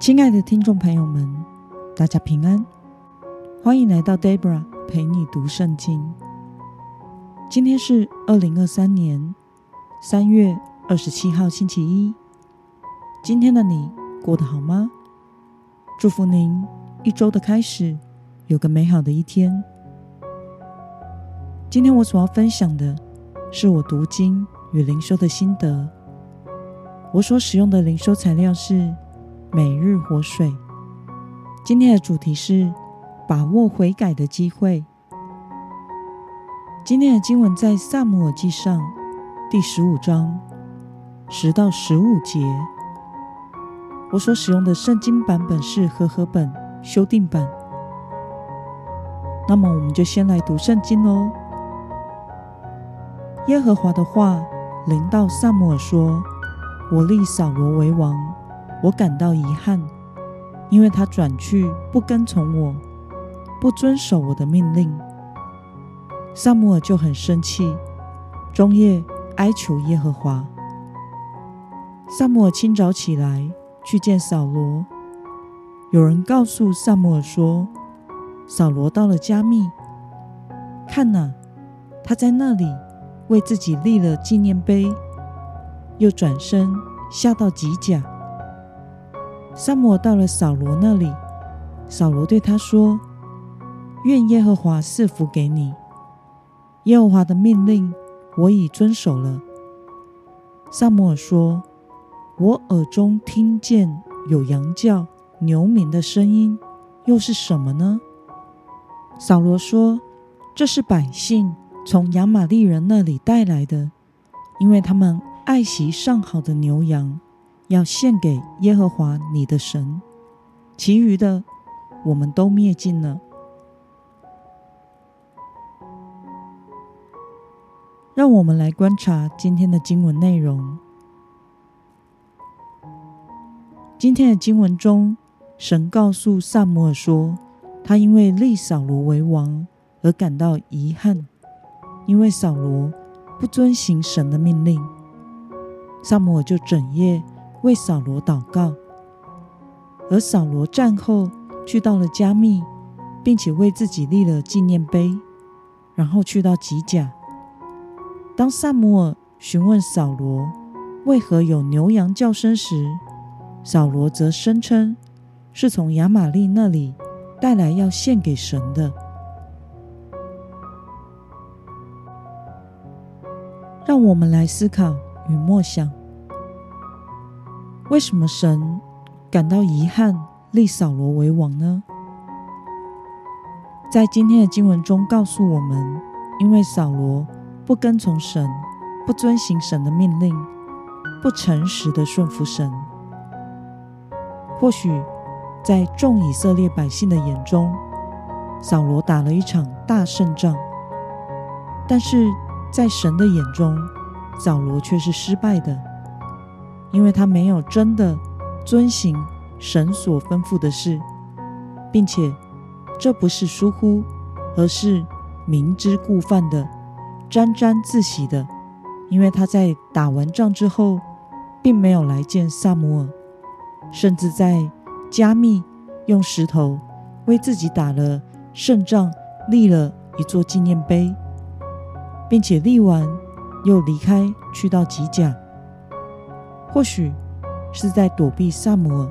亲爱的听众朋友们，大家平安，欢迎来到 Debra 陪你读圣经。今天是二零二三年三月二十七号，星期一。今天的你过得好吗？祝福您一周的开始有个美好的一天。今天我所要分享的是我读经与灵修的心得。我所使用的灵修材料是。每日活水，今天的主题是把握悔改的机会。今天的经文在撒母耳记上第十五章十到十五节。我所使用的圣经版本是和合本修订版。那么，我们就先来读圣经喽。耶和华的话临到撒母耳说：“我立扫罗为王。”我感到遗憾，因为他转去不跟从我，不遵守我的命令。撒母耳就很生气，终夜哀求耶和华。撒母耳清早起来去见扫罗，有人告诉撒母耳说，扫罗到了加密，看哪，他在那里为自己立了纪念碑，又转身下到吉甲。撒母耳到了扫罗那里，扫罗对他说：“愿耶和华赐福给你。耶和华的命令我已遵守了。”撒母耳说：“我耳中听见有羊叫、牛鸣的声音，又是什么呢？”扫罗说：“这是百姓从亚玛利人那里带来的，因为他们爱惜上好的牛羊。”要献给耶和华你的神，其余的我们都灭尽了。让我们来观察今天的经文内容。今天的经文中，神告诉撒母耳说，他因为立扫罗为王而感到遗憾，因为扫罗不遵行神的命令。撒母耳就整夜。为扫罗祷告，而扫罗战后去到了加密，并且为自己立了纪念碑，然后去到吉甲。当撒母耳询问扫罗为何有牛羊叫声时，扫罗则声称是从亚玛利那里带来要献给神的。让我们来思考与默想。为什么神感到遗憾，立扫罗为王呢？在今天的经文中告诉我们，因为扫罗不跟从神，不遵行神的命令，不诚实的顺服神。或许在众以色列百姓的眼中，扫罗打了一场大胜仗，但是在神的眼中，扫罗却是失败的。因为他没有真的遵行神所吩咐的事，并且这不是疏忽，而是明知故犯的，沾沾自喜的。因为他在打完仗之后，并没有来见撒母耳，甚至在加密用石头为自己打了胜仗，立了一座纪念碑，并且立完又离开，去到吉甲。或许是在躲避撒母耳，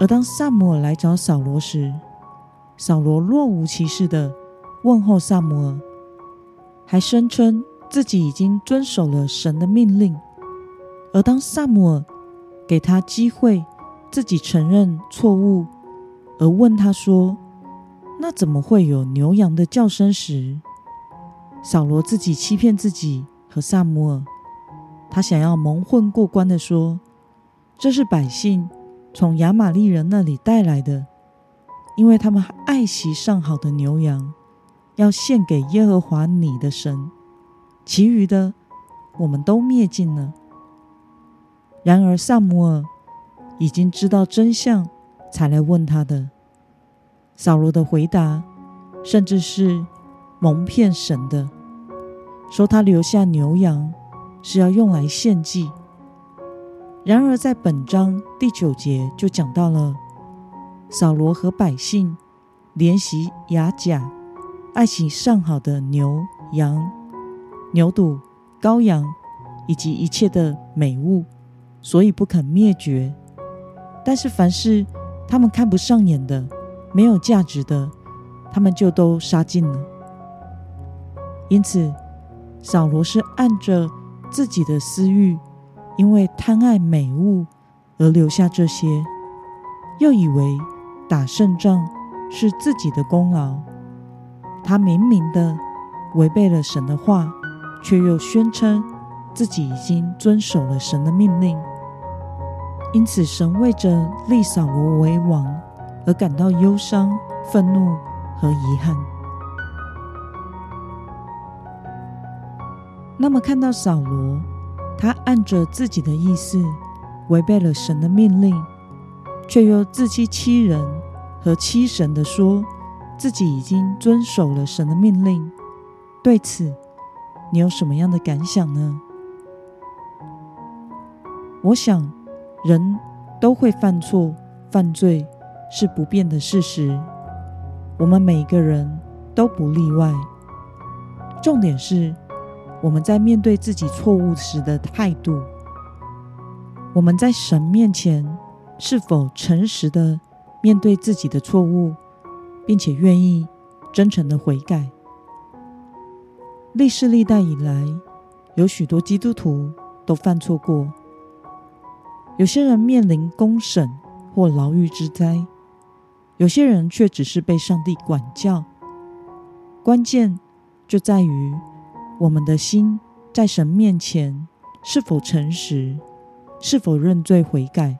而当撒母耳来找扫罗时，扫罗若无其事地问候撒母耳，还声称自己已经遵守了神的命令。而当撒母耳给他机会自己承认错误，而问他说：“那怎么会有牛羊的叫声？”时，扫罗自己欺骗自己和撒母耳。他想要蒙混过关的说：“这是百姓从亚玛利人那里带来的，因为他们爱惜上好的牛羊，要献给耶和华你的神。其余的，我们都灭尽了。”然而撒母耳已经知道真相，才来问他的。扫罗的回答，甚至是蒙骗神的，说他留下牛羊。是要用来献祭，然而，在本章第九节就讲到了扫罗和百姓怜惜亚甲，爱惜上好的牛羊、牛犊、羔羊以及一切的美物，所以不肯灭绝。但是，凡是他们看不上眼的、没有价值的，他们就都杀尽了。因此，扫罗是按着自己的私欲，因为贪爱美物而留下这些，又以为打胜仗是自己的功劳。他明明的违背了神的话，却又宣称自己已经遵守了神的命令。因此，神为着立扫罗为王而感到忧伤、愤怒和遗憾。那么，看到扫罗，他按着自己的意思违背了神的命令，却又自欺欺人和欺神的说自己已经遵守了神的命令。对此，你有什么样的感想呢？我想，人都会犯错、犯罪是不变的事实，我们每一个人都不例外。重点是，我们在面对自己错误时的态度，我们在神面前是否诚实的面对自己的错误，并且愿意真诚的悔改？历世历代以来，有许多基督徒都犯错过，有些人面临公审或牢狱之灾，有些人却只是被上帝管教。关键就在于。我们的心在神面前是否诚实？是否认罪悔改？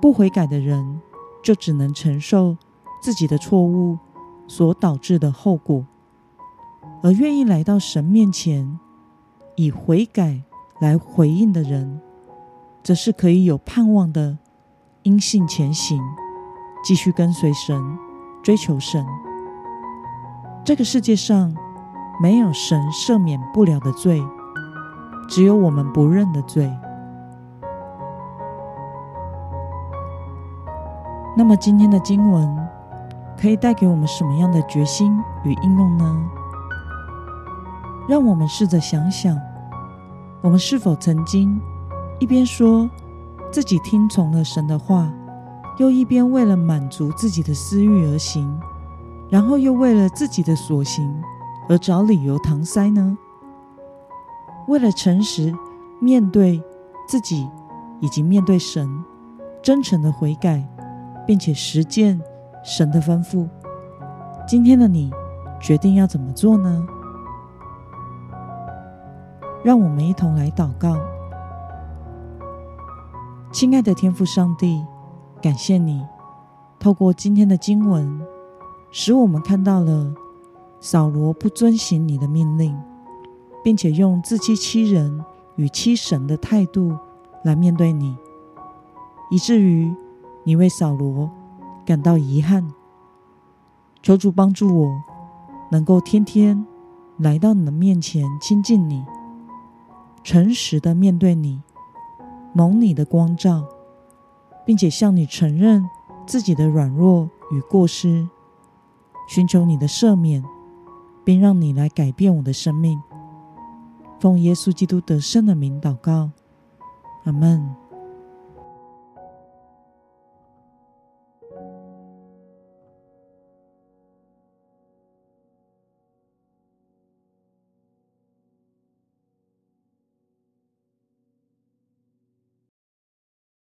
不悔改的人就只能承受自己的错误所导致的后果，而愿意来到神面前以悔改来回应的人，则是可以有盼望的，因信前行，继续跟随神，追求神。这个世界上。没有神赦免不了的罪，只有我们不认的罪。那么今天的经文可以带给我们什么样的决心与应用呢？让我们试着想想，我们是否曾经一边说自己听从了神的话，又一边为了满足自己的私欲而行，然后又为了自己的所行，而找理由搪塞呢？为了诚实面对自己以及面对神，真诚的悔改，并且实践神的吩咐，今天的你决定要怎么做呢？让我们一同来祷告。亲爱的天父上帝，感谢你透过今天的经文，使我们看到了。扫罗不遵行你的命令，并且用自欺欺人与欺神的态度来面对你，以至于你为扫罗感到遗憾。求主帮助我，能够天天来到你的面前亲近你，诚实的面对你，蒙你的光照，并且向你承认自己的软弱与过失，寻求你的赦免。并让你来改变我的生命，奉耶稣基督得胜的名祷告，阿门。